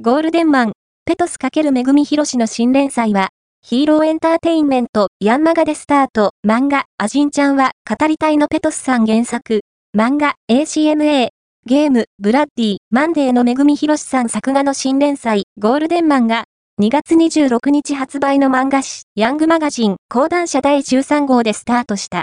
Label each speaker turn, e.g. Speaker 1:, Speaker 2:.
Speaker 1: ゴールデンマン、ペトス×めぐみひろしの新連載は、ヒーローエンターテインメント、ヤンマガでスタート、漫画、アジンちゃんは、語りたいのペトスさん原作、漫画、ACMA、ゲーム、ブラッディ、マンデーのめぐみひろしさん作画の新連載、ゴールデンマンが、2月26日発売の漫画誌、ヤングマガジン、講談社第13号でスタートした。